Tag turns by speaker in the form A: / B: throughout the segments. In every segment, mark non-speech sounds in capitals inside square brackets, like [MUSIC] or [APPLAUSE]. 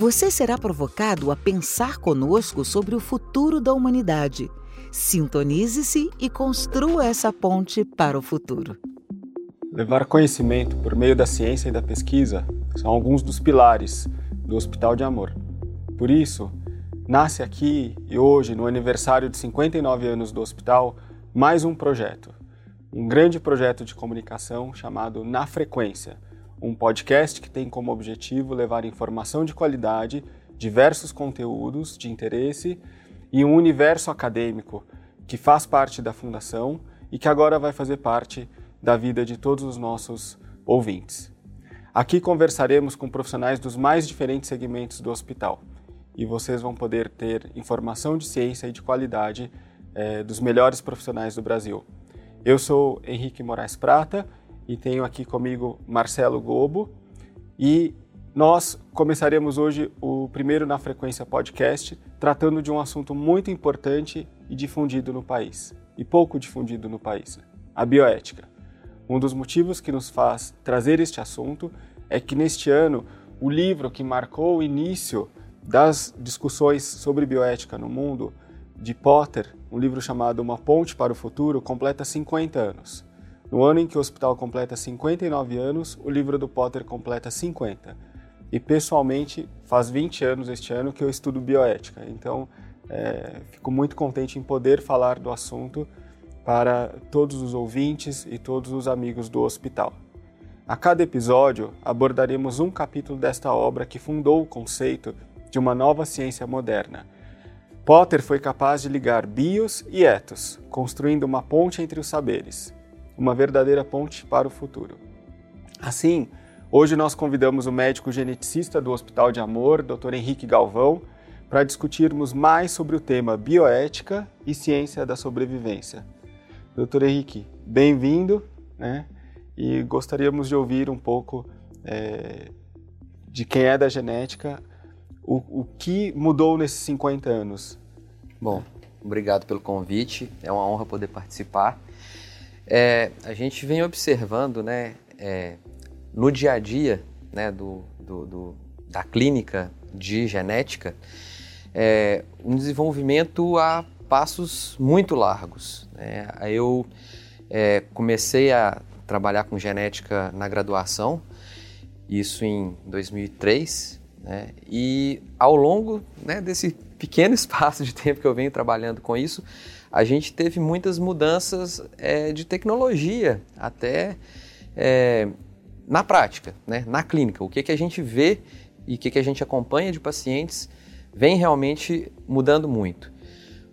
A: Você será provocado a pensar conosco sobre o futuro da humanidade. Sintonize-se e construa essa ponte para o futuro.
B: Levar conhecimento por meio da ciência e da pesquisa são alguns dos pilares do Hospital de Amor. Por isso, nasce aqui e hoje, no aniversário de 59 anos do hospital, mais um projeto. Um grande projeto de comunicação chamado Na Frequência um podcast que tem como objetivo levar informação de qualidade, diversos conteúdos de interesse e um universo acadêmico que faz parte da fundação e que agora vai fazer parte da vida de todos os nossos ouvintes. Aqui conversaremos com profissionais dos mais diferentes segmentos do hospital e vocês vão poder ter informação de ciência e de qualidade é, dos melhores profissionais do Brasil. Eu sou Henrique Moraes Prata e tenho aqui comigo Marcelo Gobo e nós começaremos hoje o primeiro na Frequência Podcast tratando de um assunto muito importante e difundido no país, e pouco difundido no país, a bioética. Um dos motivos que nos faz trazer este assunto é que neste ano o livro que marcou o início das discussões sobre bioética no mundo, de Potter, um livro chamado Uma Ponte para o Futuro, completa 50 anos. No ano em que o hospital completa 59 anos, o livro do Potter completa 50. E pessoalmente, faz 20 anos este ano que eu estudo bioética. Então, é, fico muito contente em poder falar do assunto para todos os ouvintes e todos os amigos do hospital. A cada episódio, abordaremos um capítulo desta obra que fundou o conceito de uma nova ciência moderna. Potter foi capaz de ligar bios e ethos, construindo uma ponte entre os saberes uma verdadeira ponte para o futuro. Assim, hoje nós convidamos o médico geneticista do Hospital de Amor, Dr. Henrique Galvão, para discutirmos mais sobre o tema bioética e ciência da sobrevivência. Dr. Henrique, bem-vindo, né? E gostaríamos de ouvir um pouco é, de quem é da genética, o, o que mudou nesses 50 anos.
C: Bom, obrigado pelo convite, é uma honra poder participar. É, a gente vem observando, né, é, no dia a dia, né, do, do, do da clínica de genética, é, um desenvolvimento a passos muito largos. Né? Eu é, comecei a trabalhar com genética na graduação, isso em 2003, né? e ao longo né, desse pequeno [LAUGHS] espaço de tempo que eu venho trabalhando com isso, a gente teve muitas mudanças é, de tecnologia, até é, na prática, né, na clínica. O que, que a gente vê e o que, que a gente acompanha de pacientes vem realmente mudando muito.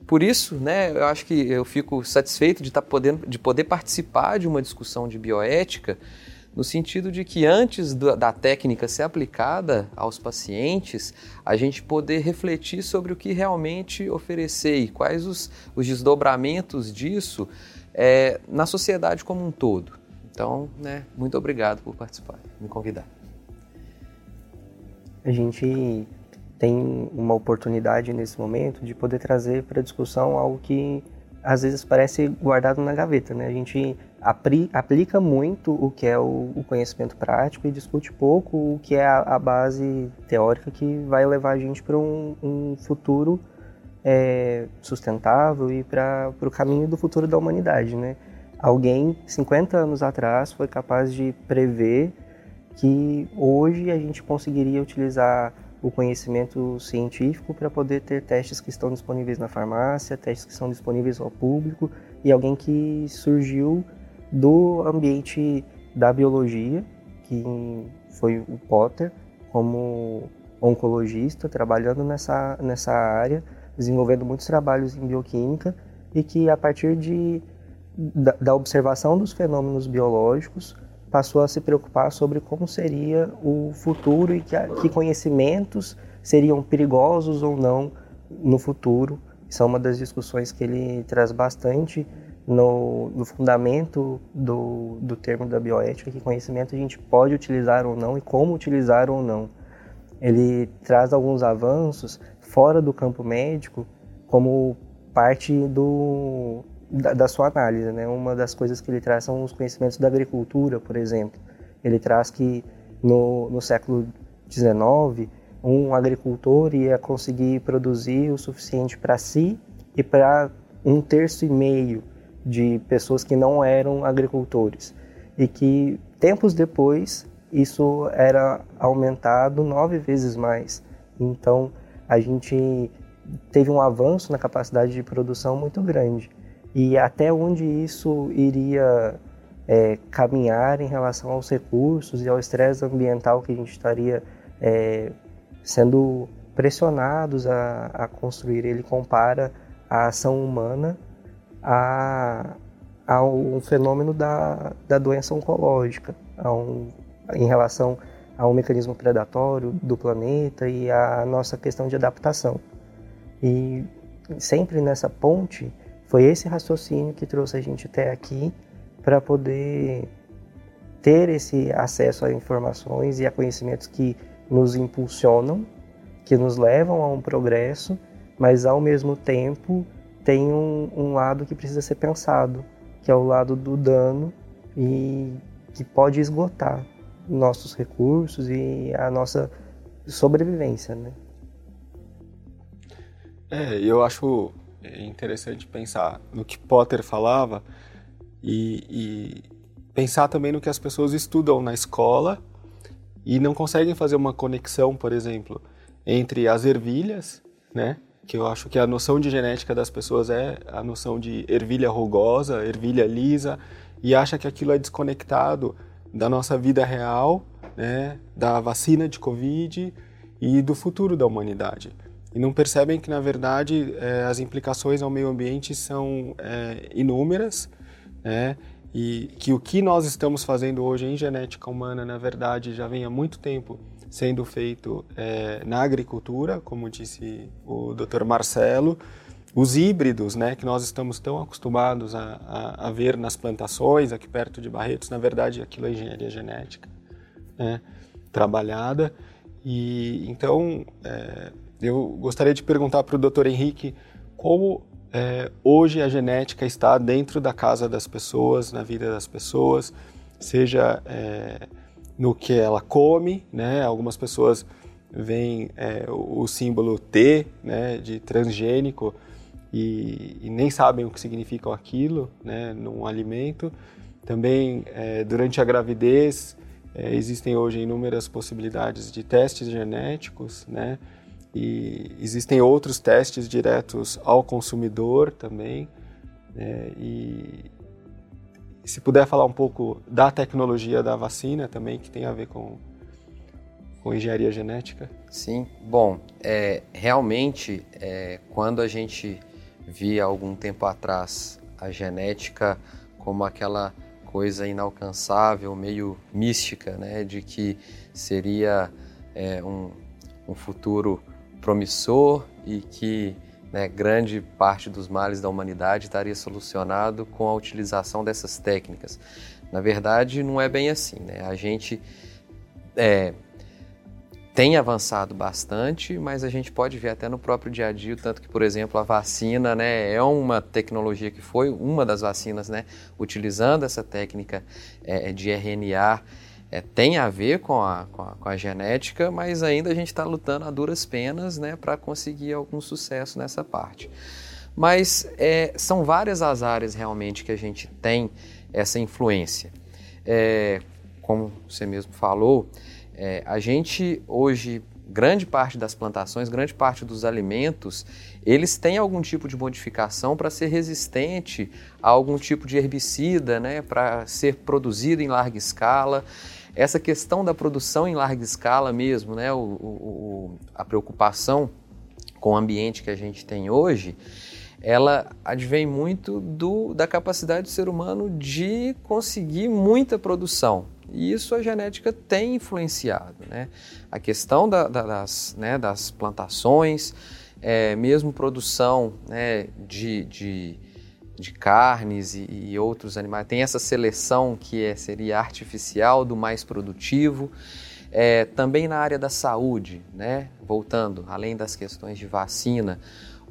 C: Por isso, né, eu acho que eu fico satisfeito de, tá podendo, de poder participar de uma discussão de bioética, no sentido de que antes da técnica ser aplicada aos pacientes, a gente poder refletir sobre o que realmente oferecer e quais os, os desdobramentos disso é, na sociedade como um todo. Então, né, muito obrigado por participar, me convidar.
D: A gente tem uma oportunidade nesse momento de poder trazer para discussão algo que às vezes parece guardado na gaveta, né? A gente aplica muito o que é o, conhecimento prático e discute pouco o que é a, base teórica que vai levar a gente para um, um, futuro é, sustentável e para o caminho do futuro da humanidade, né? Alguém 50 anos atrás foi capaz de prever que hoje a gente conseguiria utilizar o conhecimento científico para poder ter testes que estão disponíveis na farmácia, testes que são disponíveis ao público e alguém que surgiu do ambiente da biologia, que foi o Potter, como oncologista, trabalhando nessa, nessa área, desenvolvendo muitos trabalhos em bioquímica e que a partir de, da, da observação dos fenômenos biológicos passou a se preocupar sobre como seria o futuro e que, que conhecimentos seriam perigosos ou não no futuro. Isso é uma das discussões que ele traz bastante no, no fundamento do, do termo da bioética, que conhecimento a gente pode utilizar ou não e como utilizar ou não. Ele traz alguns avanços fora do campo médico como parte do, da, da, sua análise. Né? Uma das coisas que ele traz são os conhecimentos da agricultura, por exemplo. Ele traz que no, no século XIX, um agricultor ia conseguir produzir o suficiente para si e para um terço e meio de pessoas que não eram agricultores. E que tempos depois isso era aumentado nove vezes mais. Então a gente teve um avanço na capacidade de produção muito grande. E até onde isso iria é, caminhar em relação aos recursos e ao estresse ambiental que a gente estaria é, sendo pressionados a, a, construir. Ele compara a ação humana a, a um fenômeno da, da doença oncológica, um, em relação ao mecanismo predatório do planeta e à nossa questão de adaptação. E sempre nessa ponte foi esse raciocínio que trouxe a gente até aqui para poder ter esse acesso a informações e a conhecimentos que nos impulsionam, que nos levam a um progresso, mas ao mesmo tempo tem um, um lado que precisa ser pensado, que é o lado do dano e que pode esgotar nossos recursos e a nossa sobrevivência, né?
B: É, eu acho interessante pensar no que Potter falava e, e pensar também no que as pessoas estudam na escola e não conseguem fazer uma conexão, por exemplo, entre as ervilhas, né? Que eu acho que a noção de genética das pessoas é a noção de ervilha rugosa, ervilha lisa, e acha que aquilo é desconectado da nossa vida real, né? Da vacina de Covid e do futuro da humanidade. E não percebem que, na verdade, é, as implicações ao meio ambiente são é, inúmeras, né? e que o que nós estamos fazendo hoje em genética humana, na verdade, já vem há muito tempo sendo feito é, na agricultura, como disse o Dr. Marcelo, os híbridos, né, que nós estamos tão acostumados a, a, a, ver nas plantações aqui perto de Barretos, na verdade aquilo é engenharia genética, né, trabalhada. E então é, eu gostaria de perguntar para o Dr. Henrique como é, hoje a genética está dentro da casa das pessoas, na vida das pessoas, seja é, no que ela come, né? Algumas pessoas veem é, o, símbolo T, né, de transgênico e, e, nem sabem o que significa aquilo, né, num alimento. Também é, durante a gravidez é, existem hoje inúmeras possibilidades de testes genéticos, né? E existem outros testes diretos ao consumidor também. Né? E, e se puder falar um pouco da tecnologia da vacina também, que tem a ver com, com engenharia genética.
C: Sim, bom, é, realmente, é, quando a gente via algum tempo atrás a genética como aquela coisa inalcançável, meio mística, né, de que seria é, um, um futuro promissor e que né, grande parte dos males da humanidade estaria solucionado com a utilização dessas técnicas. Na verdade, não é bem assim. Né? A gente é, tem avançado bastante, mas a gente pode ver até no próprio dia a dia, tanto que, por exemplo, a vacina né, é uma tecnologia que foi uma das vacinas, né, utilizando essa técnica é, de RNA é, tem a ver com a, com a, com, a, genética, mas ainda a gente está lutando a duras penas né, para conseguir algum sucesso nessa parte. Mas é, são várias as áreas realmente que a gente tem essa influência. É, como você mesmo falou, é, a gente hoje, grande parte das plantações, grande parte dos alimentos, eles têm algum tipo de modificação para ser resistente a algum tipo de herbicida, né, para ser produzido em larga escala. Essa questão da produção em larga escala mesmo, né, o, o, a preocupação com o ambiente que a gente tem hoje, ela advém muito do, da capacidade do ser humano de conseguir muita produção. E isso a genética tem influenciado. Né? A questão da, da, das, né, das plantações, é, mesmo produção né, de, de, de, carnes e, e, outros animais, tem essa seleção que é, seria artificial do mais produtivo. É, também na área da saúde, né, voltando, além das questões de vacina,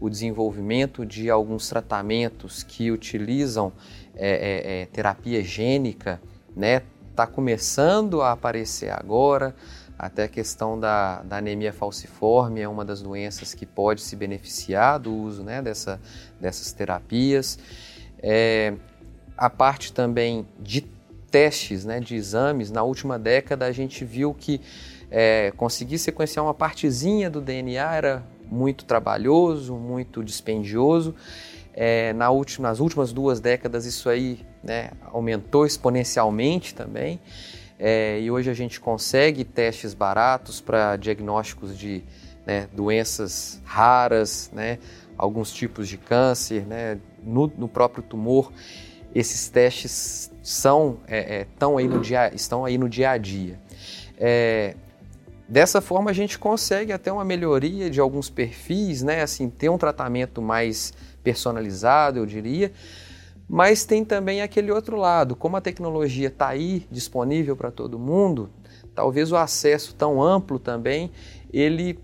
C: o desenvolvimento de alguns tratamentos que utilizam é, é, é terapia gênica, né, está começando a aparecer agora. Até a questão da, da, anemia falciforme é uma das doenças que pode se beneficiar do uso né, dessa, dessas terapias. É, a parte também de testes, né, de exames, na última década a gente viu que é, conseguir sequenciar uma partezinha do DNA era muito trabalhoso, muito dispendioso. É, na última, nas últimas duas décadas isso aí né, aumentou exponencialmente também. É, e hoje a gente consegue testes baratos para diagnósticos de né, doenças raras, né, alguns tipos de câncer, né, no, no, próprio tumor. Esses testes são, é, é, aí no dia, estão aí no dia a dia. É, dessa forma a gente consegue até uma melhoria de alguns perfis, né, assim, ter um tratamento mais personalizado, eu diria, mas tem também aquele outro lado, como a tecnologia está aí disponível para todo mundo, talvez o acesso tão amplo também ele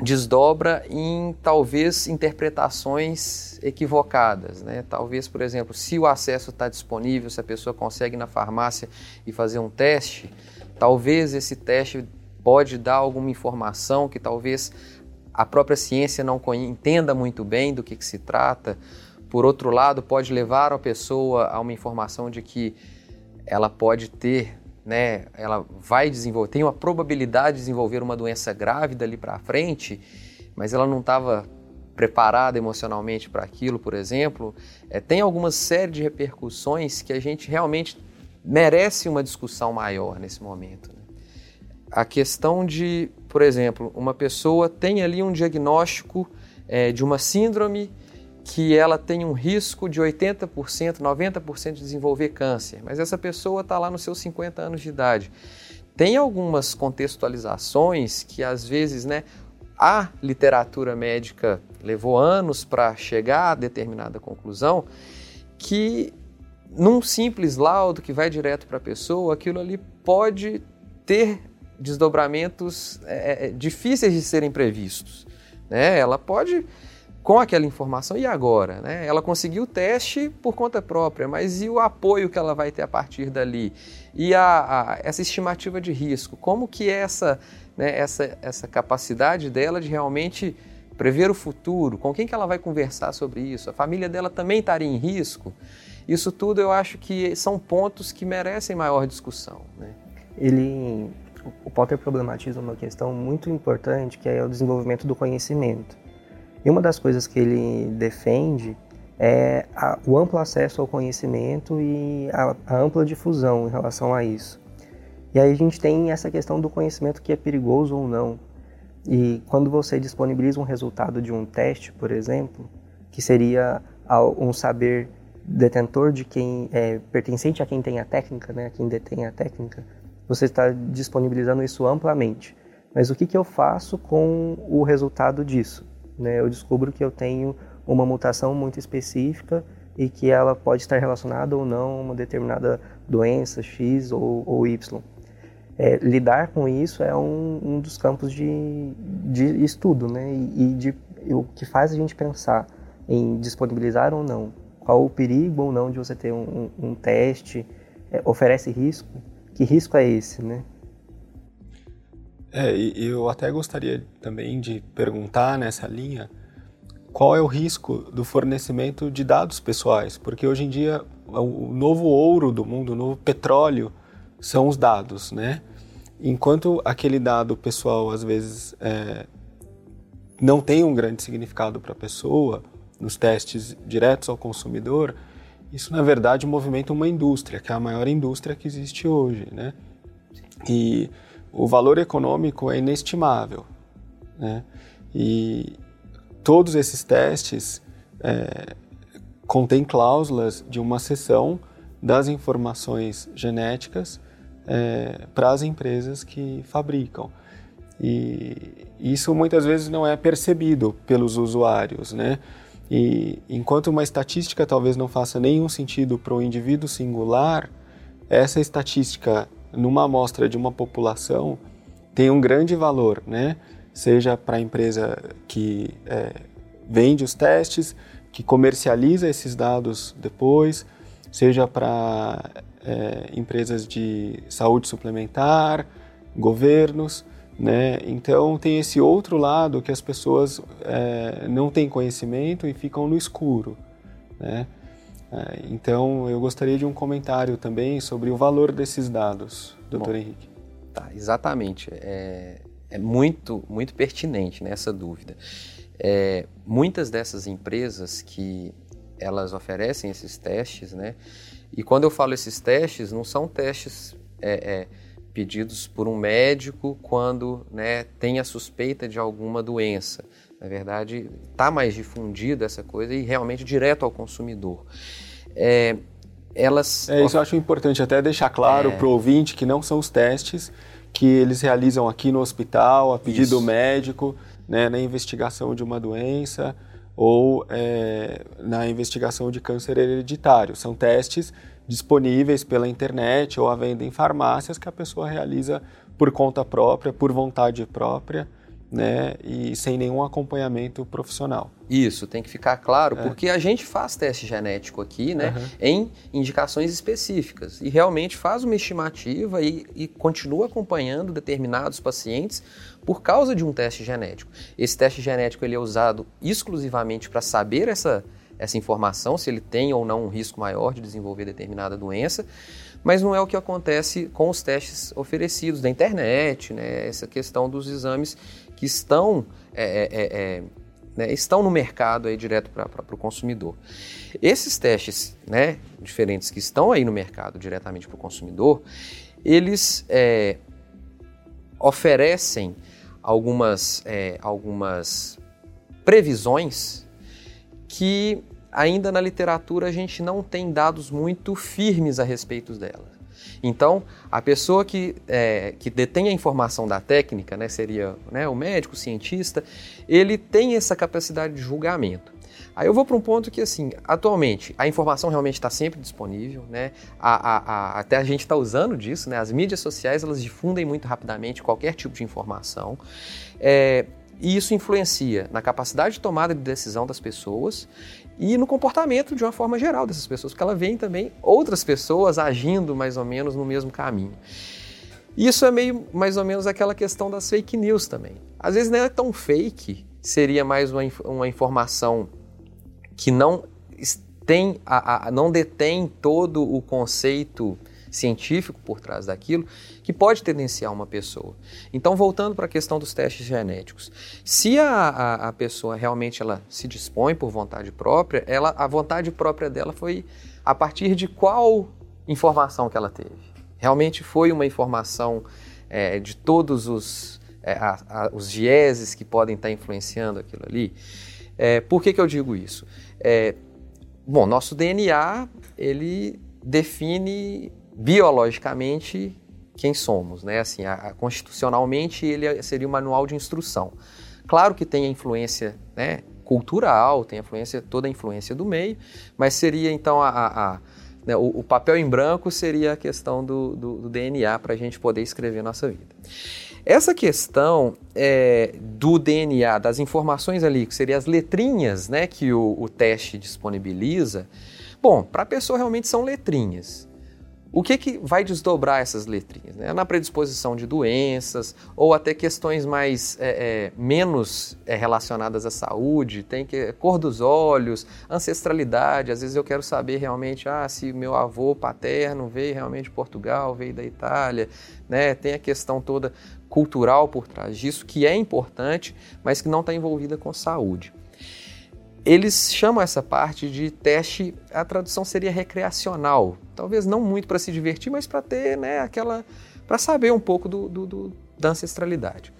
C: desdobra em talvez interpretações equivocadas, né? Talvez, por exemplo, se o acesso está disponível, se a pessoa consegue ir na farmácia e fazer um teste, talvez esse teste pode dar alguma informação que talvez a própria ciência não entenda muito bem do que, que se trata por outro lado, pode levar a pessoa a uma informação de que ela pode ter, né, ela vai desenvolver, tem uma probabilidade de desenvolver uma doença grávida ali para frente, mas ela não estava preparada emocionalmente para aquilo, por exemplo. É, tem alguma série de repercussões que a gente realmente merece uma discussão maior nesse momento. A questão de, por exemplo, uma pessoa tem ali um diagnóstico é, de uma síndrome que ela tem um risco de 80%, 90% de desenvolver câncer, mas essa pessoa está lá nos seus 50 anos de idade. Tem algumas contextualizações que às vezes, né, a literatura médica levou anos para chegar a determinada conclusão, que num simples laudo que vai direto para a pessoa, aquilo ali pode ter desdobramentos é, é, difíceis de serem previstos. Né? Ela pode com aquela informação. E agora? Né? Ela conseguiu o teste por conta própria, mas e o apoio que ela vai ter a partir dali? E a, a essa estimativa de risco? Como que é essa, né, essa, essa capacidade dela de realmente prever o futuro? Com quem que ela vai conversar sobre isso? A família dela também estaria em risco? Isso tudo eu acho que são pontos que merecem maior discussão. Né?
D: Ele, o Potter problematiza uma questão muito importante que é o desenvolvimento do conhecimento. E uma das coisas que ele defende é a, o amplo acesso ao conhecimento e a, a, ampla difusão em relação a isso. E aí a gente tem essa questão do conhecimento que é perigoso ou não. E quando você disponibiliza um resultado de um teste, por exemplo, que seria um saber detentor de quem é pertencente a quem tem a técnica, né, a quem detém a técnica, você está disponibilizando isso amplamente. Mas o que, que eu faço com o resultado disso? né, eu descubro que eu tenho uma mutação muito específica e que ela pode estar relacionada ou não a uma determinada doença X ou, ou Y. É, lidar com isso é um, um dos campos de, de estudo, né? E, e de, o que faz a gente pensar em disponibilizar ou não, qual o perigo ou não de você ter um, um, um teste, é, oferece risco, que risco é esse, né?
B: É, eu até gostaria também de perguntar nessa linha qual é o risco do fornecimento de dados pessoais, porque hoje em dia o novo ouro do mundo, o novo petróleo são os dados, né? Enquanto aquele dado pessoal às vezes é, não tem um grande significado para a pessoa nos testes diretos ao consumidor, isso na verdade movimenta uma indústria, que é a maior indústria que existe hoje, né? E o valor econômico é inestimável. Né? E todos esses testes é, contêm cláusulas de uma cessão das informações genéticas é, para as empresas que fabricam. E isso muitas vezes não é percebido pelos usuários, né? E enquanto uma estatística talvez não faça nenhum sentido para o indivíduo singular, essa estatística numa amostra de uma população tem um grande valor, né? Seja para a empresa que é, vende os testes, que comercializa esses dados depois, seja para é, empresas de saúde suplementar, governos, né? Então tem esse outro lado que as pessoas é, não têm conhecimento e ficam no escuro, né? É, então eu gostaria de um comentário também sobre o valor desses dados, doutor Bom, Henrique.
C: Tá, exatamente. É, é muito, muito pertinente nessa né, dúvida. É, muitas dessas empresas que elas oferecem esses testes, né? E quando eu falo esses testes, não são testes é, é, pedidos por um médico quando né, tem a suspeita de alguma doença. Na verdade, está mais difundida essa coisa e realmente direto ao consumidor. É, elas...
B: É, isso eu acho importante até deixar claro é... para o ouvinte que não são os testes que eles realizam aqui no hospital, a pedido isso. médico, né, na investigação de uma doença ou é, na investigação de câncer hereditário. São testes disponíveis pela internet ou à venda em farmácias que a pessoa realiza por conta própria, por vontade própria, né, e sem nenhum acompanhamento profissional.
C: Isso, tem que ficar claro, é. porque a gente faz teste genético aqui, né, uhum. em indicações específicas, e realmente faz uma estimativa e, e continua acompanhando determinados pacientes por causa de um teste genético. Esse teste genético ele é usado exclusivamente para saber essa, essa informação, se ele tem ou não um risco maior de desenvolver determinada doença, mas não é o que acontece com os testes oferecidos da internet, né? essa questão dos exames que estão, é, é, é, é né, estão no mercado aí direto para o consumidor. Esses testes né, diferentes que estão aí no mercado diretamente para o consumidor, eles é, oferecem algumas, é, algumas previsões que ainda na literatura a gente não tem dados muito firmes a respeito dela. Então, a pessoa que, é, que detém a informação da técnica, né, seria né, o médico, o cientista, ele tem essa capacidade de julgamento. Aí eu vou para um ponto que, assim, atualmente a informação realmente está sempre disponível, né? A, a, a, até a gente está usando disso, né? As mídias sociais elas difundem muito rapidamente qualquer tipo de informação. É, e isso influencia na capacidade de tomada de decisão das pessoas e no comportamento de uma forma geral dessas pessoas, porque ela vê também outras pessoas agindo mais ou menos no mesmo caminho. Isso é meio mais ou menos aquela questão das fake news também. Às vezes não é tão fake, seria mais uma, uma informação que não tem a, a, não detém todo o conceito científico por trás daquilo que pode tendenciar uma pessoa. Então, voltando para a questão dos testes genéticos, se a, a, a, pessoa realmente ela se dispõe por vontade própria, ela, a vontade própria dela foi a partir de qual informação que ela teve? Realmente foi uma informação é, de todos os, é, a, os vieses que podem estar influenciando aquilo ali? É, por que, que eu digo isso? É, bom, nosso DNA ele define biologicamente quem somos, né? Assim, a, a, constitucionalmente ele é, seria um manual de instrução. Claro que tem a influência, né, cultural, tem a influência, toda a influência do meio, mas seria então a, a, né, o, o, papel em branco seria a questão do, do, do DNA para a gente poder escrever nossa vida. Essa questão é, do DNA, das informações ali, que seriam as letrinhas né, que o, o teste disponibiliza, bom, para a pessoa realmente são letrinhas. O que, que vai desdobrar essas letrinhas? Né? Na predisposição de doenças ou até questões mais é, é, menos é, relacionadas à saúde, tem que cor dos olhos, ancestralidade. Às vezes eu quero saber realmente ah, se meu avô paterno veio realmente de Portugal, veio da Itália. Né? Tem a questão toda cultural por trás disso, que é importante, mas que não está envolvida com saúde. Eles chamam essa parte de teste, a tradução seria recreacional. Talvez não muito para se divertir, mas para ter né, aquela. para saber um pouco do, do, do, da ancestralidade.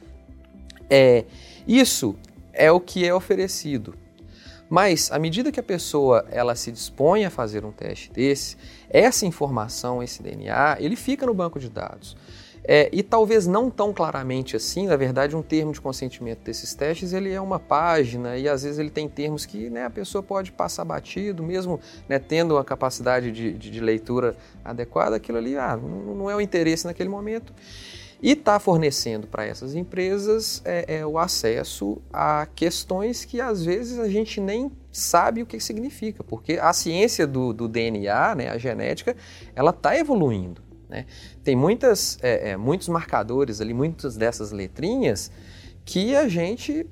C: É, isso é o que é oferecido. Mas à medida que a pessoa ela se dispõe a fazer um teste desse, essa informação, esse DNA, ele fica no banco de dados. É, e talvez não tão claramente assim, na verdade, um termo de consentimento desses testes ele é uma página e às vezes ele tem termos que né, a pessoa pode passar batido, mesmo né, tendo a capacidade de, de, de, leitura adequada, aquilo ali ah, não, não é o interesse naquele momento. E está fornecendo para essas empresas é, é, o acesso a questões que às vezes a gente nem sabe o que significa, porque a ciência do, do DNA, né, a genética, ela está evoluindo. Né? Tem muitas, é, é, muitos marcadores ali, muitas dessas letrinhas que a gente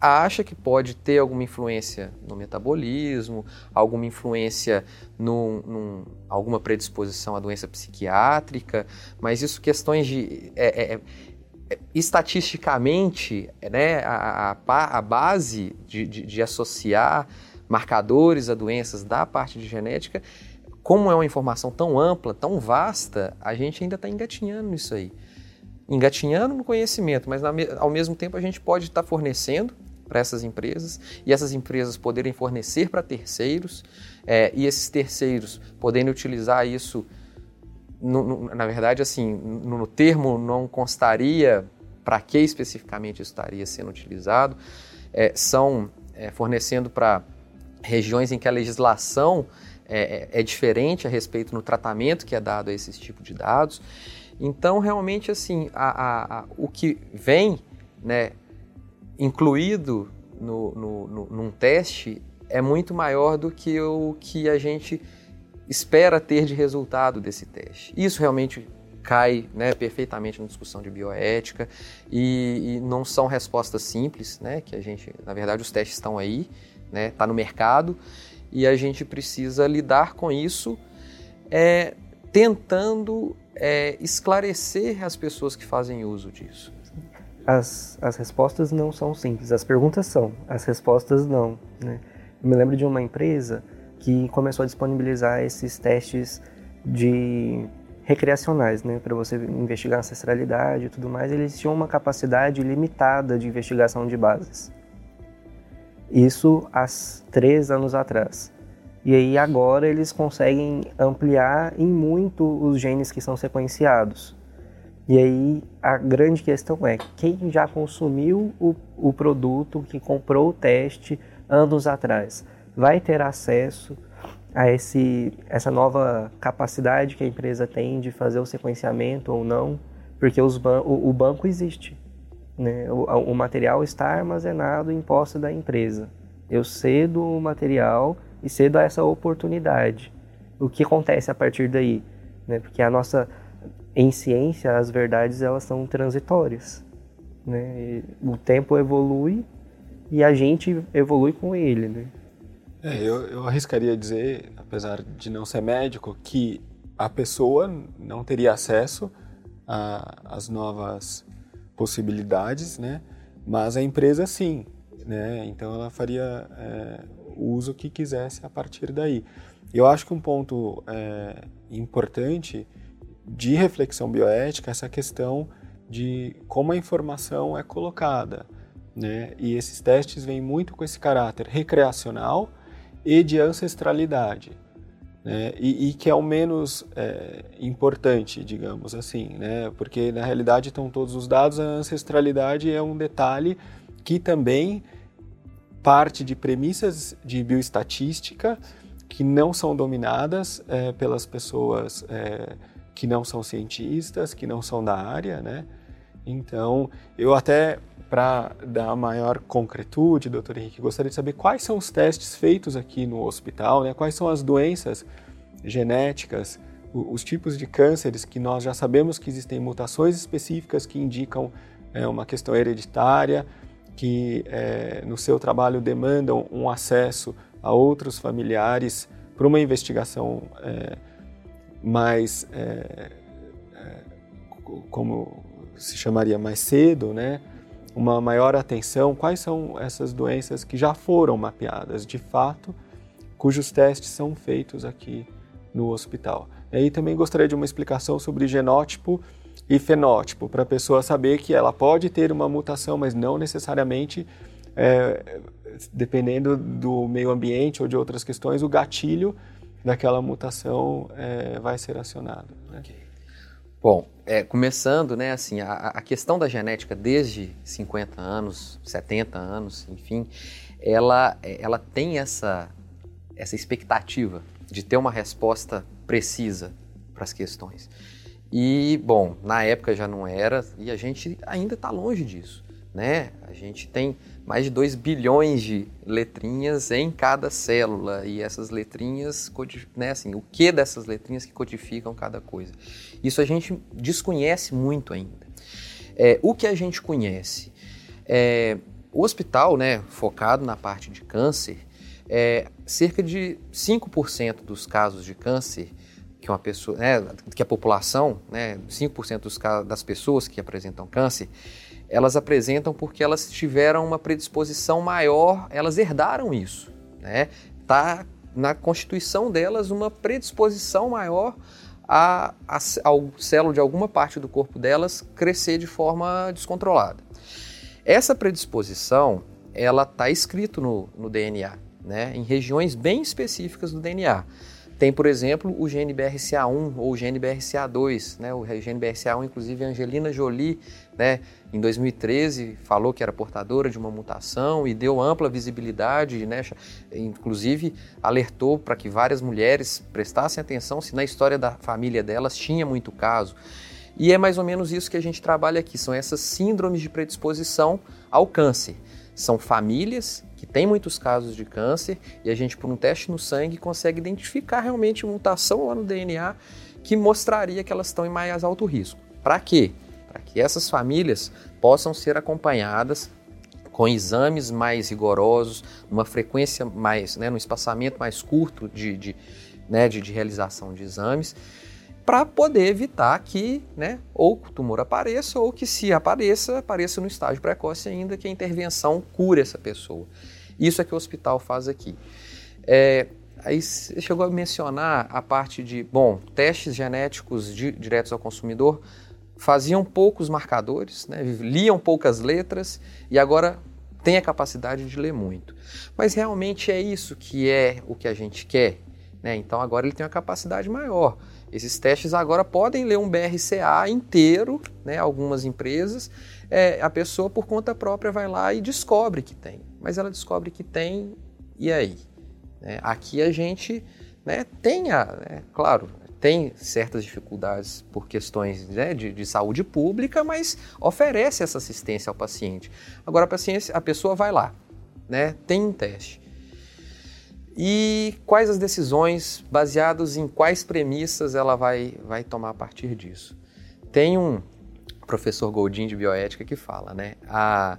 C: acha que pode ter alguma influência no metabolismo, alguma influência no, num, alguma predisposição à doença psiquiátrica, mas isso questões de é, é, é estatisticamente, né, a, a, a base de, de, de associar marcadores a doenças da parte de genética, como é uma informação tão ampla, tão vasta, a gente ainda está engatinhando nisso aí. Engatinhando no conhecimento, mas ao mesmo tempo a gente pode estar tá fornecendo para essas empresas e essas empresas poderem fornecer para terceiros é, e esses terceiros poderem utilizar isso. No, no, na verdade, assim, no, no termo não constaria para que especificamente isso estaria sendo utilizado. É, são é, fornecendo para regiões em que a legislação é, é, é, diferente a respeito no tratamento que é dado a esses tipos de dados. Então, realmente, assim, a, a, a, o que vem né, incluído no, no, no, num teste é muito maior do que o que a gente espera ter de resultado desse teste. Isso realmente cai né, perfeitamente na discussão de bioética e, e, não são respostas simples, né, que a gente, na verdade, os testes estão aí, né, tá no mercado e a gente precisa lidar com isso, é, tentando é, esclarecer as pessoas que fazem uso disso
D: as, as respostas não são simples. As perguntas são, as respostas não. Né? Eu me lembro de uma empresa que começou a disponibilizar esses testes de recreacionais, né, para você investigar ancestralidade e tudo mais, eles tinham uma capacidade limitada de investigação de bases. Isso há três anos atrás. E aí agora eles conseguem ampliar em muito os genes que são sequenciados. E aí a grande questão é quem já consumiu o, o produto, que comprou o teste anos atrás, vai ter acesso a esse, essa nova capacidade que a empresa tem de fazer o sequenciamento ou não, porque os ban o, o, banco existe. Né? O, o, material está armazenado em posse da empresa. Eu cedo o material e cedo essa oportunidade. O que acontece a partir daí? Né? Porque a nossa em ciência as verdades elas são transitórias, né? o tempo evolui e a gente evolui com ele, né?
B: É, eu, eu arriscaria dizer, apesar de não ser médico, que a pessoa não teria acesso às novas possibilidades, né? Mas a empresa sim, né? Então ela faria é, o uso que quisesse a partir daí. Eu acho que um ponto é, importante de reflexão bioética essa questão de como a informação é colocada. Né? E esses testes vêm muito com esse caráter recreacional e de ancestralidade. Né? E, e, que é o menos é, importante, digamos assim, né? porque na realidade estão todos os dados, a ancestralidade é um detalhe que também parte de premissas de bioestatística que não são dominadas é, pelas pessoas é, que não são cientistas, que não são da área, né? Então, eu até, para dar maior concretude, doutor Henrique, gostaria de saber quais são os testes feitos aqui no hospital, né? quais são as doenças genéticas, os tipos de cânceres que nós já sabemos que existem mutações específicas que indicam é, uma questão hereditária, que é, no seu trabalho demandam um acesso a outros familiares para uma investigação é, mais, é, é, como se chamaria mais cedo, né? Uma maior atenção, quais são essas doenças que já foram mapeadas de fato, cujos testes são feitos aqui no hospital. E aí também gostaria de uma explicação sobre genótipo e fenótipo, para a pessoa saber que ela pode ter uma mutação, mas não necessariamente, é, dependendo do meio ambiente ou de outras questões, o gatilho daquela mutação é, vai ser acionado. Né? Okay.
C: Bom, é, começando, né, assim, a, a, questão da genética desde 50 anos, 70 anos, enfim, ela, ela tem essa, essa expectativa de ter uma resposta precisa para as questões. E, bom, na época já não era, e a gente ainda está longe disso, né? A gente tem mais de 2 bilhões de letrinhas em cada célula, e essas letrinhas, né, assim, o que dessas letrinhas que codificam cada coisa. Isso a gente desconhece muito ainda. É, o que a gente conhece? É, o hospital, né, focado na parte de câncer, é, cerca de 5% dos casos de câncer que uma pessoa, né, que a população, né, 5% dos, das pessoas que apresentam câncer, elas apresentam porque elas tiveram uma predisposição maior, elas herdaram isso, né? Tá na constituição delas uma predisposição maior a, a, ao célula de alguma parte do corpo delas crescer de forma descontrolada. Essa predisposição, ela está escrito no, no DNA, né? Em regiões bem específicas do DNA. Tem, por exemplo, o gene BRCA1 ou o gene BRCA2, né? O gene BRCA1, inclusive, Angelina Jolie, né? Em 2013, falou que era portadora de uma mutação e deu ampla visibilidade, né? Inclusive, alertou para que várias mulheres prestassem atenção se na história da família delas tinha muito caso. E é mais ou menos isso que a gente trabalha aqui, são essas síndromes de predisposição ao câncer. São famílias que tem muitos casos de câncer e a gente, por um teste no sangue, consegue identificar realmente mutação lá no DNA que mostraria que elas estão em mais alto risco. Para quê? Para que essas famílias possam ser acompanhadas com exames mais rigorosos, numa frequência mais, né, num espaçamento mais curto de, de, né, de, de realização de exames, para poder evitar que né, ou o tumor apareça ou que se apareça, apareça no estágio precoce ainda, que a intervenção cure essa pessoa. Isso é que o hospital faz aqui. É, aí chegou a mencionar a parte de, bom, testes genéticos de, diretos ao consumidor faziam poucos marcadores, né, liam poucas letras e agora tem a capacidade de ler muito. Mas realmente é isso que é o que a gente quer. Né? Então agora ele tem uma capacidade maior. Esses testes agora podem ler um BRCA inteiro, né, algumas empresas, é, a pessoa por conta própria vai lá e descobre que tem. Mas ela descobre que tem, e aí? É, aqui a gente né, tem, a, né, claro, tem certas dificuldades por questões né, de, de, saúde pública, mas oferece essa assistência ao paciente. Agora a, paciente, a pessoa vai lá, né, tem um teste e quais as decisões, baseadas em quais premissas ela vai, vai tomar a partir disso. Tem um professor Goldin de bioética que fala, né? A,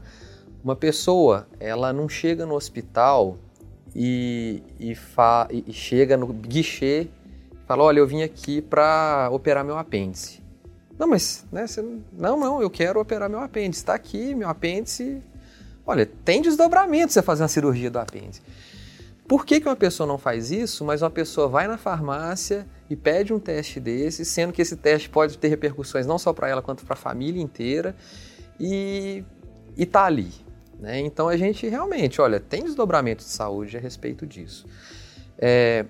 C: uma pessoa, ela não chega no hospital e, e, fa, e chega no guichê e fala, olha, eu vim aqui para operar meu apêndice. Não, mas, né, você, não, não, eu quero operar meu apêndice. Está aqui, meu apêndice. Olha, tem desdobramento você fazer uma cirurgia do apêndice. Por que, que uma pessoa não faz isso, mas uma pessoa vai na farmácia e pede um teste desse, sendo que esse teste pode ter repercussões não só para ela quanto para a família inteira e está ali. Né? Então a gente realmente, olha, tem desdobramento de saúde a respeito disso. É,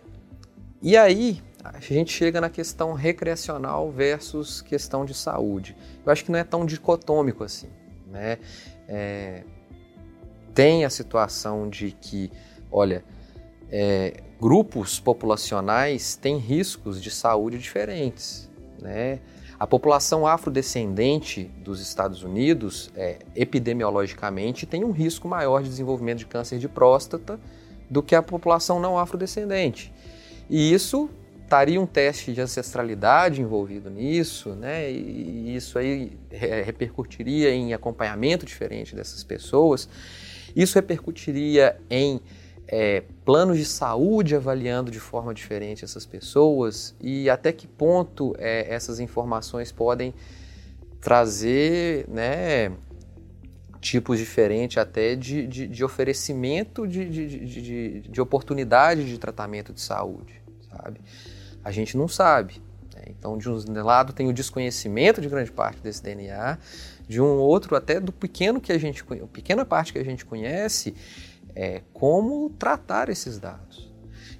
C: e aí a gente chega na questão recreacional versus questão de saúde. Eu acho que não é tão dicotômico assim. Né? É, tem a situação de que, olha, é, grupos populacionais têm riscos de saúde diferentes. Né? A população afrodescendente dos Estados Unidos, é, epidemiologicamente, tem um risco maior de desenvolvimento de câncer de próstata do que a população não afrodescendente. E isso estaria um teste de ancestralidade envolvido nisso, né? E isso aí repercutiria em acompanhamento diferente dessas pessoas. Isso repercutiria em é, planos de saúde avaliando de forma diferente essas pessoas e até que ponto é, essas informações podem trazer né, tipos diferentes até de, de, de oferecimento de, de, de, oportunidade de tratamento de saúde, sabe? A gente não sabe. Né? Então, de um lado tem o desconhecimento de grande parte desse DNA, de um outro até do pequeno que a gente, pequena parte que a gente conhece, é, como tratar esses dados.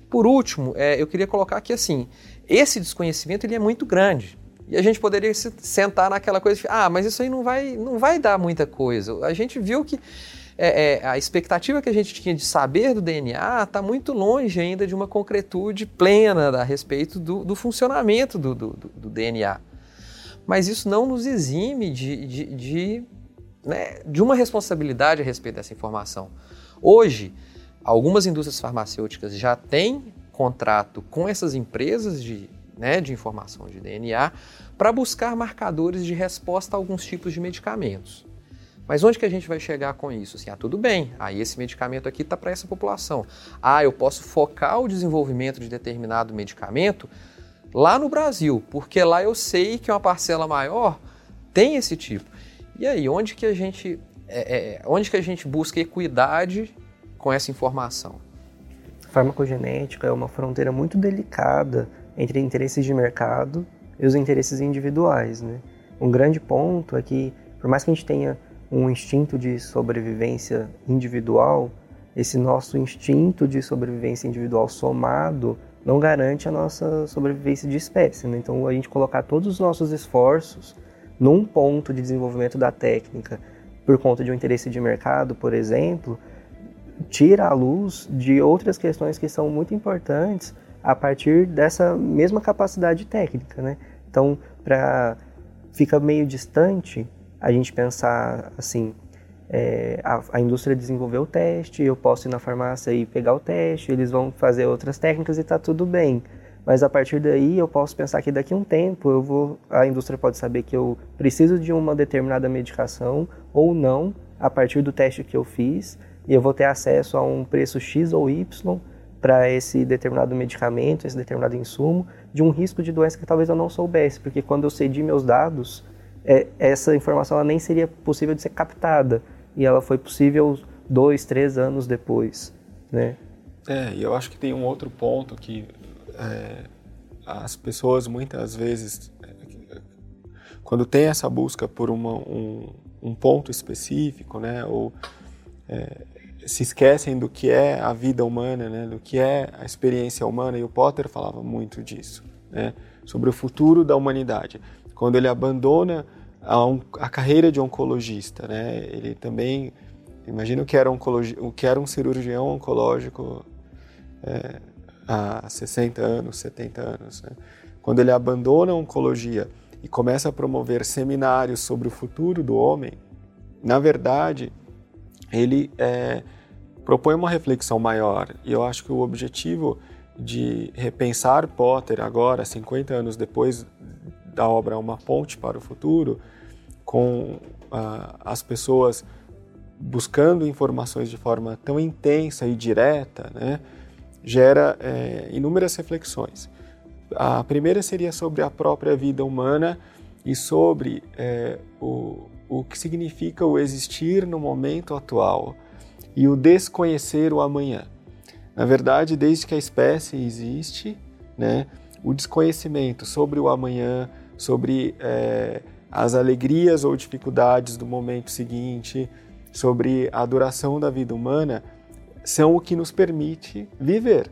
C: Por último, é, eu queria colocar aqui assim, esse desconhecimento ele é muito grande. E a gente poderia se sentar naquela coisa de, ah, mas isso aí não vai, não vai dar muita coisa. A gente viu que é, é, a expectativa que a gente tinha de saber do DNA está muito longe ainda de uma concretude plena a respeito do, do funcionamento do, do, do, DNA. Mas isso não nos exime de, de, de, né, de uma responsabilidade a respeito dessa informação. Hoje, algumas indústrias farmacêuticas já têm contrato com essas empresas de, né, de informação de DNA para buscar marcadores de resposta a alguns tipos de medicamentos. Mas onde que a gente vai chegar com isso? Assim, ah, tudo bem, aí esse medicamento aqui está para essa população. Ah, eu posso focar o desenvolvimento de determinado medicamento lá no Brasil, porque lá eu sei que uma parcela maior tem esse tipo. E aí, onde que a gente, é, é, onde que a gente busca equidade com essa informação?
D: Farmacogenética é uma fronteira muito delicada entre interesses de mercado e os interesses individuais. Né? Um grande ponto é que, por mais que a gente tenha um instinto de sobrevivência individual, esse nosso instinto de sobrevivência individual somado não garante a nossa sobrevivência de espécie. Né? Então, a gente colocar todos os nossos esforços num ponto de desenvolvimento da técnica por conta de um interesse de mercado, por exemplo, tira a luz de outras questões que são muito importantes a partir dessa mesma capacidade técnica, né? Então, para fica meio distante a gente pensar assim, é, a, a, indústria desenvolveu o teste, eu posso ir na farmácia e pegar o teste, eles vão fazer outras técnicas e está tudo bem. Mas a partir daí eu posso pensar que daqui a um tempo eu vou, a indústria pode saber que eu preciso de uma determinada medicação ou não a partir do teste que eu fiz e eu vou ter acesso a um preço X ou Y para esse determinado medicamento, esse determinado insumo, de um risco de doença que talvez eu não soubesse, porque quando eu cedi meus dados, é, essa informação nem seria possível de ser captada e ela foi possível dois, três anos depois, né?
B: É, e eu acho que tem um outro ponto que é, as pessoas muitas vezes, quando tem essa busca por uma, um, um ponto específico, né, ou é, se esquecem do que é a vida humana, né, do que é a experiência humana, e o Potter falava muito disso, né, sobre o futuro da humanidade. Quando ele abandona a, a carreira de oncologista, né? Ele também, imagina o que era, oncologi, que era um cirurgião oncológico é, há 60 anos, 70 anos. Né? Quando ele abandona a oncologia e começa a promover seminários sobre o futuro do homem, na verdade, ele é, propõe uma reflexão maior. E eu acho que o objetivo de repensar Potter agora, 50 anos depois da obra Uma Ponte para o Futuro, com uh, as pessoas buscando informações de forma tão intensa e direta, né, gera é, inúmeras reflexões. A primeira seria sobre a própria vida humana e sobre é, o, o que significa o existir no momento atual e o desconhecer o amanhã. Na verdade, desde que a espécie existe, né, o desconhecimento sobre o amanhã, sobre é, as alegrias ou dificuldades do momento seguinte, sobre a duração da vida humana, são o que nos permite viver.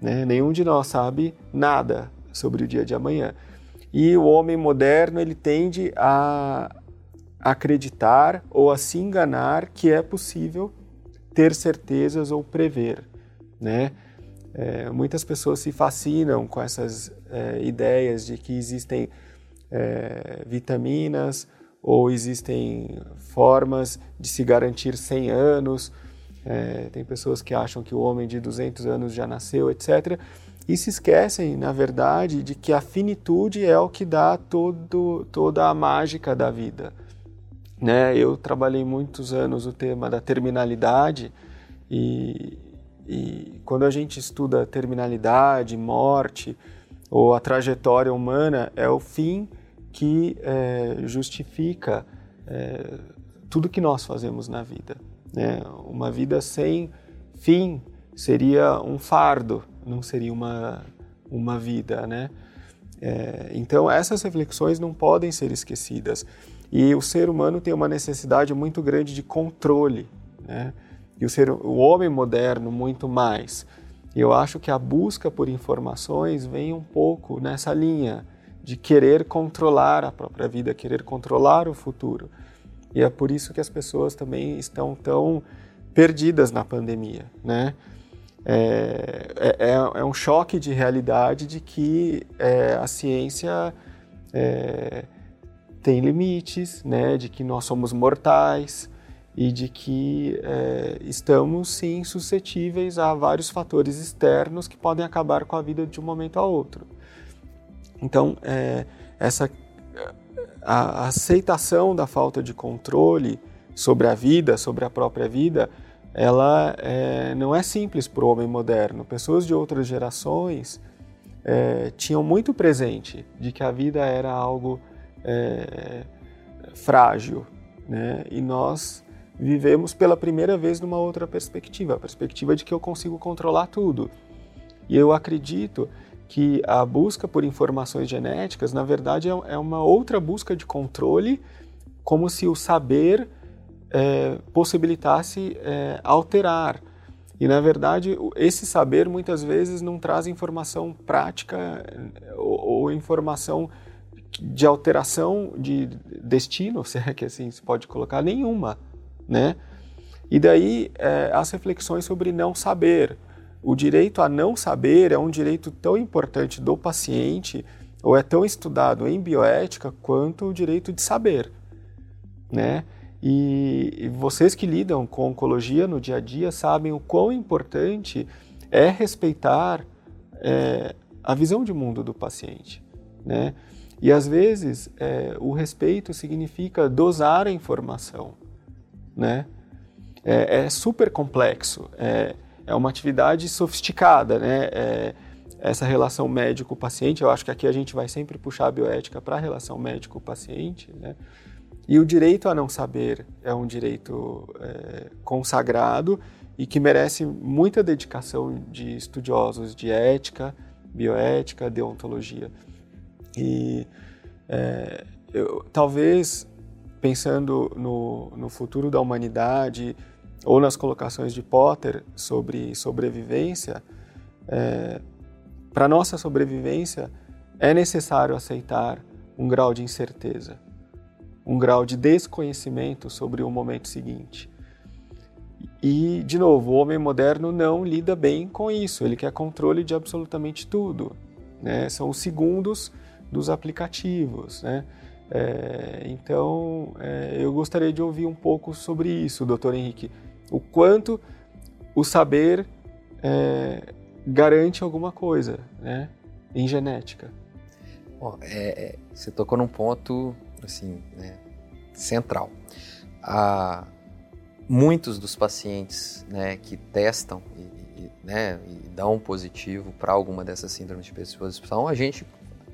B: Né? Nenhum de nós sabe nada sobre o dia de amanhã. E o homem moderno ele tende a acreditar ou a se enganar que é possível ter certezas ou prever, né? É, muitas pessoas se fascinam com essas é, ideias de que existem é, vitaminas ou existem formas de se garantir 100 anos. É, tem pessoas que acham que o homem de 200 anos já nasceu, etc. E se esquecem, na verdade, de que a finitude é o que dá todo, toda a mágica da vida. Né? Eu trabalhei muitos anos o tema da terminalidade e, e quando a gente estuda terminalidade, morte ou a trajetória humana, é o fim que é, justifica é, tudo que nós fazemos na vida. Né? Uma vida sem fim seria um fardo, não seria uma, uma vida. Né? É, então, essas reflexões não podem ser esquecidas. E o ser humano tem uma necessidade muito grande de controle. Né? E o, ser, o homem moderno, muito mais. Eu acho que a busca por informações vem um pouco nessa linha de querer controlar a própria vida, querer controlar o futuro. E é por isso que as pessoas também estão tão perdidas na pandemia, né? É, é, é, é um choque de realidade de que é, a ciência é, tem limites, né? De que nós somos mortais e de que é, estamos sim suscetíveis a vários fatores externos que podem acabar com a vida de um momento a outro. Então, essa a aceitação da falta de controle sobre a vida, sobre a própria vida, ela é, não é simples para o homem moderno. Pessoas de outras gerações é, tinham muito presente de que a vida era algo é, frágil, né? E nós vivemos pela primeira vez numa outra perspectiva, a perspectiva de que eu consigo controlar tudo. E eu acredito que a busca por informações genéticas, na verdade, é, é uma outra busca de controle, como se o saber é, possibilitasse é, alterar. E, na verdade, esse saber muitas vezes não traz informação prática ou, ou informação de alteração de destino, [LAUGHS] se é que assim se pode colocar, nenhuma, né? E daí é, as reflexões sobre não saber, o direito a não saber é um direito tão importante do paciente, ou é tão estudado em bioética, quanto o direito de saber. Né? E, vocês que lidam com oncologia no dia a dia sabem o quão importante é respeitar é, a visão de mundo do paciente. Né? E às vezes é, o respeito significa dosar a informação. Né? É, é super complexo. É, é uma atividade sofisticada, né? É, essa relação médico-paciente, eu acho que aqui a gente vai sempre puxar a bioética para a relação médico-paciente, né? E o direito a não saber é um direito é, consagrado e que merece muita dedicação de estudiosos de ética, bioética, deontologia. E é, eu, talvez pensando no, no futuro da humanidade, ou nas colocações de Potter sobre sobrevivência, é, para nossa sobrevivência é necessário aceitar um grau de incerteza, um grau de desconhecimento sobre o momento seguinte. E, de novo, o homem moderno não lida bem com isso, ele quer controle de absolutamente tudo. Né? São os segundos dos aplicativos. Né? É, então, é, eu gostaria de ouvir um pouco sobre isso, doutor Henrique o quanto o saber é, garante alguma coisa né, em genética.
C: Bom, é, é, você tocou num ponto assim, né, central. Muitos dos pacientes né, que testam e, e, né, e dão positivo para alguma dessas síndromes de predisposição, a gente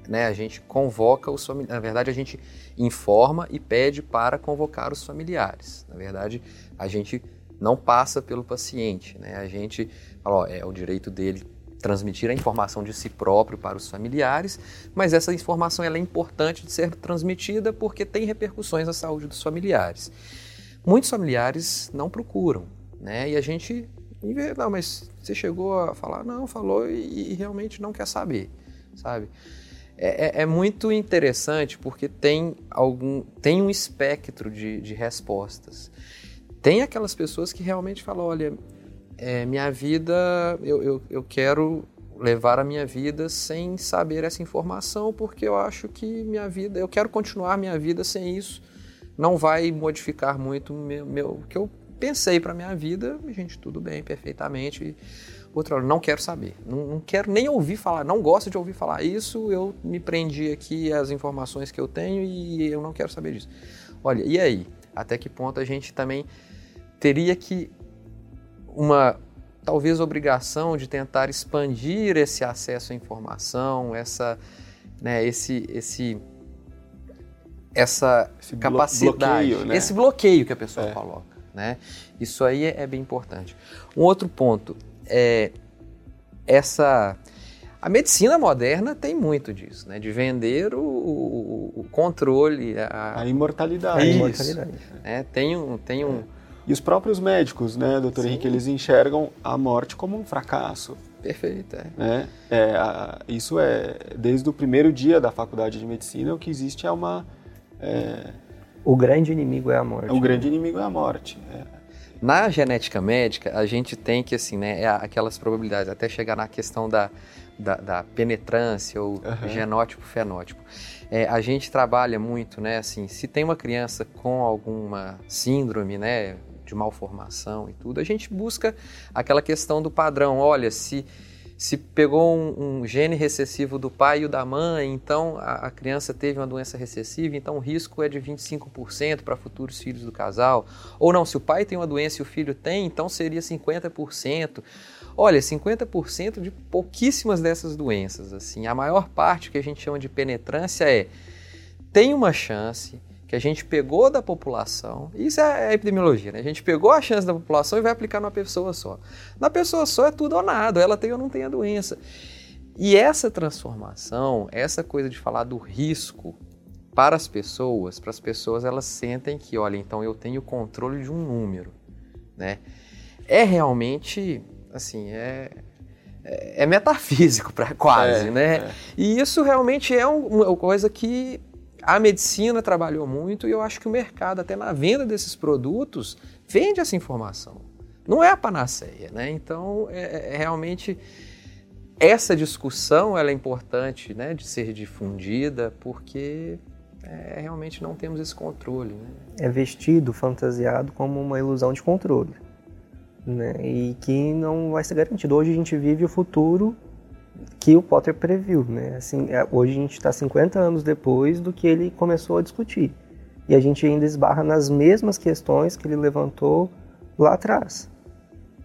C: né, a gente convoca os familiares. Na verdade, a gente informa e pede para convocar os familiares. Na verdade, a gente não passa pelo paciente. Né? A gente fala, ó, é o direito dele transmitir a informação de si próprio para os familiares, mas essa informação é importante de ser transmitida porque tem repercussões na saúde dos familiares. Muitos familiares não procuram, né? E a gente não, mas você chegou a falar, não, falou e, e realmente não quer saber, sabe? É, é, é, muito interessante porque tem algum tem um espectro de, de respostas. Tem aquelas pessoas que realmente falam: olha, é, minha vida, eu, eu, eu quero levar a minha vida sem saber essa informação, porque eu acho que minha vida, eu quero continuar minha vida sem isso. Não vai modificar muito meu, meu o que eu pensei para minha vida. Gente, tudo bem, perfeitamente. Outra hora, não quero saber, não, não, quero nem ouvir falar, não gosto de ouvir falar isso. Eu me prendi aqui às informações que eu tenho e eu não quero saber disso. Olha, e aí? Até que ponto a gente também teria que uma talvez obrigação de tentar expandir esse acesso à informação, essa, né, esse, esse, essa esse capacidade, bloqueio, né? esse bloqueio que a pessoa é. coloca, né? Isso aí é, é bem importante. Um outro ponto é essa a medicina moderna tem muito disso, né? De vender o, o, o controle,
B: a, a imortalidade.
C: Isso, a imortalidade. É, tem um, tem um,
B: e os próprios médicos, né, doutor Sim. Henrique, eles enxergam a morte como um fracasso.
C: Perfeito, é.
B: Né? é a, isso é, desde o primeiro dia da faculdade de medicina, o que existe é uma... É,
D: o grande inimigo é a morte.
B: O grande inimigo é a morte. É.
C: Na genética médica, a gente tem que, assim, né, é aquelas probabilidades, até chegar na questão da, da, da penetrância ou uhum. genótipo-fenótipo. É, a gente trabalha muito, né, assim, se tem uma criança com alguma síndrome, né, de malformação e tudo, a gente busca aquela questão do padrão. Olha, se, se pegou um, um gene recessivo do pai e da mãe, então a, a, criança teve uma doença recessiva, então o risco é de 25% para futuros filhos do casal. Ou não, se o pai tem uma doença e o filho tem, então seria 50%. Olha, 50% de pouquíssimas dessas doenças. Assim, a maior parte que a gente chama de penetrância é tem uma chance que a gente pegou da população, isso é a epidemiologia, né? A gente pegou a chance da população e vai aplicar numa pessoa só. Na pessoa só é tudo ou nada, ela tem ou não tem a doença. E essa transformação, essa coisa de falar do risco para as pessoas, para as pessoas elas sentem que, olha, então eu tenho controle de um número, né? É realmente assim, é, é, é metafísico para quase, é, né? É. E isso realmente é um, uma coisa que a medicina trabalhou muito e eu acho que o mercado, até na venda desses produtos, vende essa informação. Não é a panaceia, né? Então, é, é realmente essa discussão ela é importante, né, de ser difundida, porque é, realmente não temos esse controle. Né?
D: É vestido, fantasiado como uma ilusão de controle né? E que não vai ser garantido. Hoje a gente vive o futuro que o Potter previu, né? Assim, é, hoje a gente está 50 anos depois do que ele começou a discutir. E a gente ainda esbarra nas mesmas questões que ele levantou lá atrás.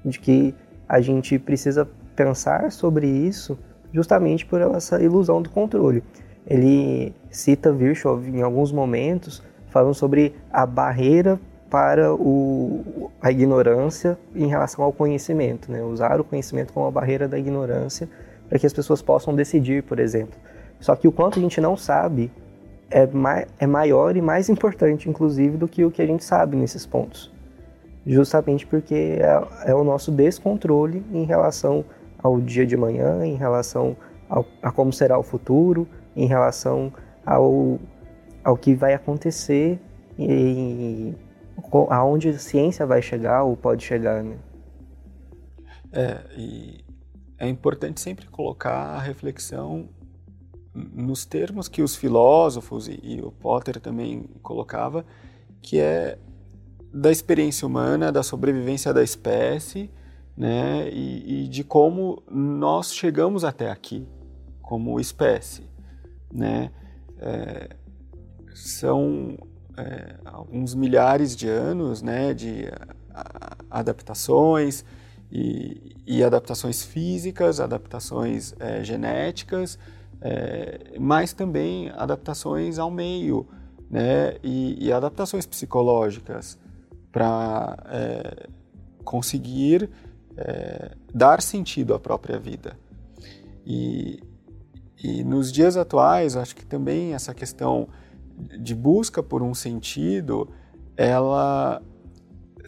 D: De que a gente precisa pensar sobre isso justamente por essa ilusão do controle. Ele cita Virchow em alguns momentos falando sobre a barreira para o, a ignorância em relação ao conhecimento, né? usar o conhecimento como a barreira da ignorância para que as pessoas possam decidir, por exemplo. Só que o quanto a gente não sabe é, ma é maior e mais importante, inclusive, do que o que a gente sabe nesses pontos. Justamente porque é, é o nosso descontrole em relação ao dia de manhã, em relação ao, a como será o futuro, em relação ao, ao que vai acontecer e aonde a ciência vai chegar ou pode chegar, né?
B: É, e é importante sempre colocar a reflexão nos termos que os filósofos e, e o Potter também colocava, que é da experiência humana, da sobrevivência da espécie, né, e, e de como nós chegamos até aqui como espécie, né? É, são é, alguns milhares de anos né, de a, adaptações e, e, adaptações físicas, adaptações é, genéticas, é, mas também adaptações ao meio né, e, e adaptações psicológicas para é, conseguir é, dar sentido à própria vida. E, e nos dias atuais, acho que também essa questão de busca por um sentido, ela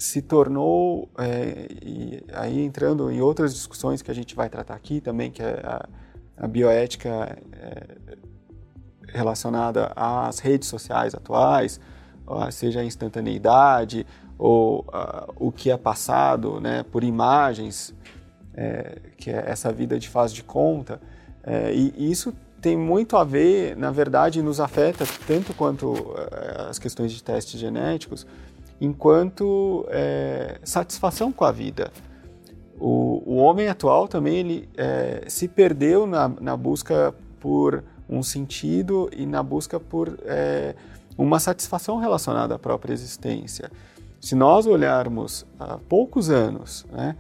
B: se tornou, é, e aí entrando em outras discussões que a gente vai tratar aqui também, que é a, a bioética é, relacionada às redes sociais atuais, seja a instantaneidade ou o que é passado né, por imagens, é, que é essa vida de faz de conta, é, e isso tem muito a ver, na verdade, nos afeta tanto quanto é, as questões de testes genéticos, enquanto é, satisfação com a vida. O, o, homem atual também ele é, se perdeu na, na, busca por um sentido e na busca por é, uma satisfação relacionada à própria existência. Se nós olharmos há poucos anos, né,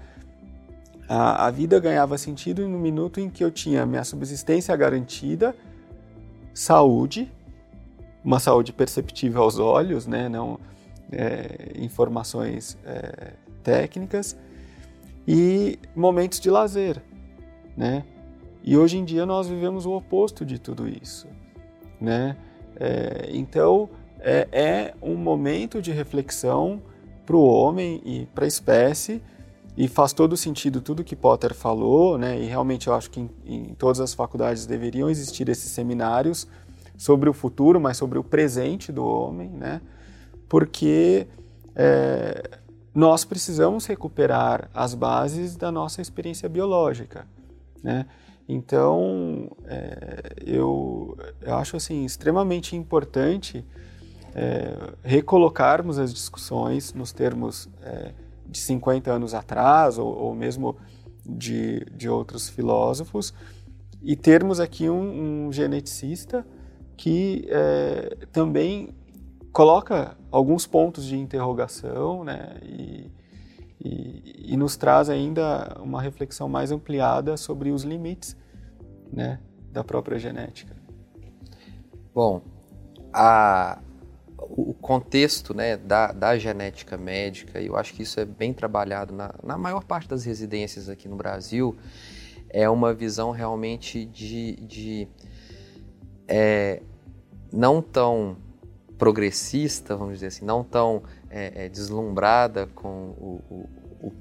B: a, a vida ganhava sentido no minuto em que eu tinha minha subsistência garantida, saúde, uma saúde perceptível aos olhos, né, não é, informações é, técnicas, e momentos de lazer, né? E hoje em dia nós vivemos o oposto de tudo isso, né? É, então é, é, um momento de reflexão para o homem e para a espécie e faz todo sentido tudo que Potter falou, né? E realmente eu acho que em, em, todas as faculdades deveriam existir esses seminários sobre o futuro, mas sobre o presente do homem, né? Porque é, nós precisamos recuperar as bases da nossa experiência biológica, né? Então, é, eu, eu acho assim extremamente importante é, recolocarmos as discussões nos termos é, de 50 anos atrás, ou, ou mesmo de, de, outros filósofos, e termos aqui um, um geneticista que é, também coloca alguns pontos de interrogação né, e, e, e, nos traz ainda uma reflexão mais ampliada sobre os limites né, da própria genética.
C: Bom, a, o contexto né, da, da, genética médica, eu acho que isso é bem trabalhado na, na, maior parte das residências aqui no Brasil, é uma visão realmente de, de é, não tão progressista, vamos dizer assim, não tão é, é, deslumbrada com o, o, o,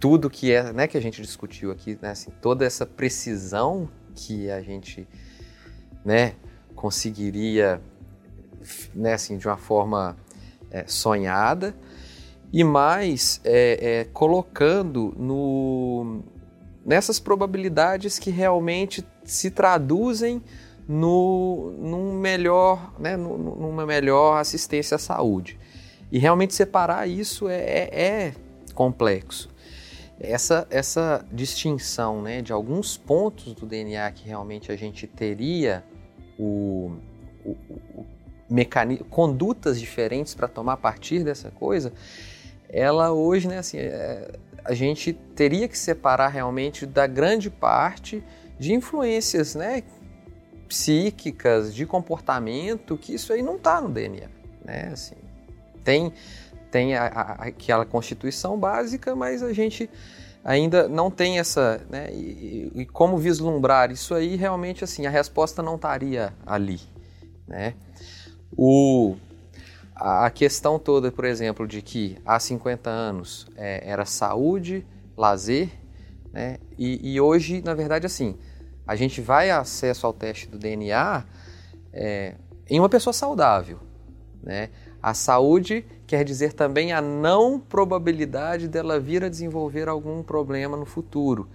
C: tudo que é, né, que a gente discutiu aqui, né, assim, toda essa precisão que a gente né, conseguiria né, assim, de uma forma é, sonhada, e mais é, é, colocando no, nessas probabilidades que realmente se traduzem no, num melhor, né, numa melhor assistência à saúde. E realmente separar isso é, é, é complexo. Essa, essa distinção né, de alguns pontos do DNA que realmente a gente teria o, o, o condutas diferentes para tomar a partir dessa coisa, ela hoje, né, assim, é, a gente teria que separar realmente da grande parte de influências, né, psíquicas, de comportamento, que isso aí não está no DNA, né, assim, tem tem a, a, aquela constituição básica, mas a gente ainda não tem essa, né, e, e como vislumbrar isso aí, realmente assim, a resposta não estaria ali, né, o, a questão toda, por exemplo, de que há 50 anos é, era saúde, lazer, né? E, e, hoje, na verdade, assim, a gente vai acesso ao teste do DNA é, em uma pessoa saudável, né? A saúde quer dizer também a não probabilidade dela vir a desenvolver algum problema no futuro.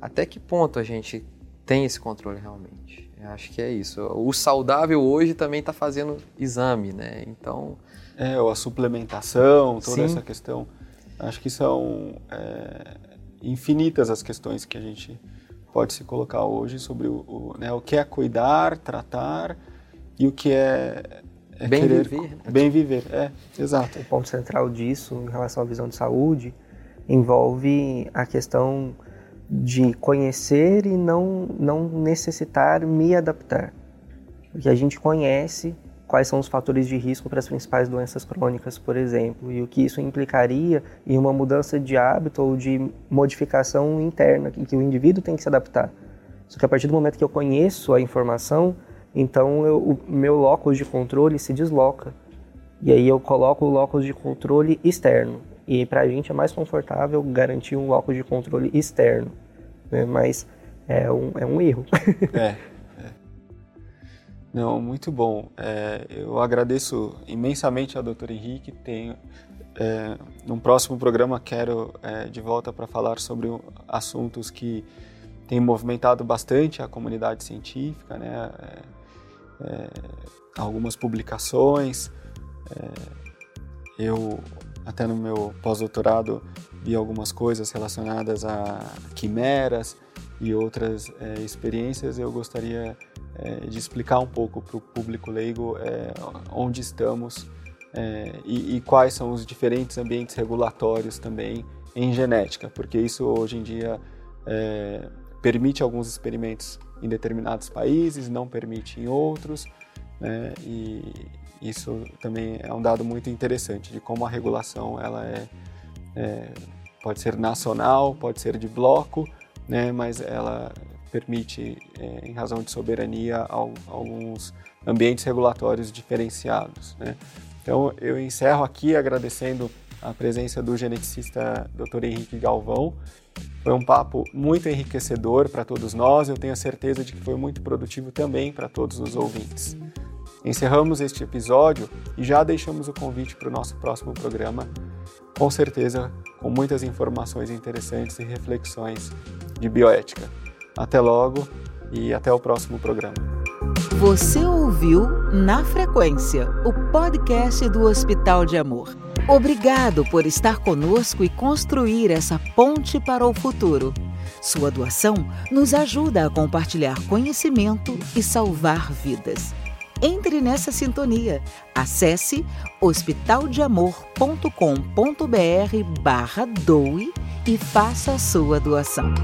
C: Até que ponto a gente tem esse controle realmente? Acho que é isso. O saudável hoje também está fazendo exame, né? Então.
B: É, ou a suplementação, toda Sim. essa questão. Acho que são é, infinitas as questões que a gente pode se colocar hoje sobre o, o, né, o que é cuidar, tratar e o que é, é
C: bem
B: querer,
C: viver. Né?
B: Bem viver, é, exato.
D: O ponto central disso, em relação à visão de saúde, envolve a questão de conhecer e não, não necessitar me adaptar. Porque a gente conhece quais são os fatores de risco para as principais doenças crônicas, por exemplo, e o que isso implicaria em uma mudança de hábito ou de modificação interna, em que o indivíduo tem que se adaptar. Só que a partir do momento que eu conheço a informação, então eu, o meu locus de controle se desloca. E aí eu coloco o locus de controle externo. E para a gente é mais confortável garantir um locus de controle externo. Né? Mas é um, é um erro.
B: é, é. [LAUGHS] Não, muito bom. É, eu agradeço imensamente ao Dr. Henrique. Tenho, é, num próximo programa quero é, de volta para falar sobre assuntos que têm movimentado bastante a comunidade científica, né? É, é, algumas publicações. eu até no meu pós-doutorado vi algumas coisas relacionadas a quimeras e outras é, experiências. Eu gostaria é, de explicar um pouco para o público leigo é, onde estamos é, e, e, quais são os diferentes ambientes regulatórios também em genética, porque isso hoje em dia é, permite alguns experimentos em determinados países, não permite em outros, né, e, isso também é um dado muito interessante de como a regulação ela é, é pode ser nacional, pode ser de bloco, né, mas ela permite, é, em razão de soberania, alguns ambientes regulatórios diferenciados. Né. Então, eu encerro aqui agradecendo a presença do geneticista Dr. Henrique Galvão. Foi um papo muito enriquecedor para todos nós, eu tenho a certeza de que foi muito produtivo também para todos os ouvintes. Encerramos este episódio e já deixamos o convite para o nosso próximo programa, com certeza com muitas informações interessantes e reflexões de bioética. Até logo e até o próximo programa.
A: Você ouviu Na Frequência, o podcast do Hospital de Amor. Obrigado por estar conosco e construir essa ponte para o futuro. Sua doação nos ajuda a compartilhar conhecimento e salvar vidas. Entre nessa sintonia. Acesse hospitaldeamor.com.br barra doe e faça a sua doação.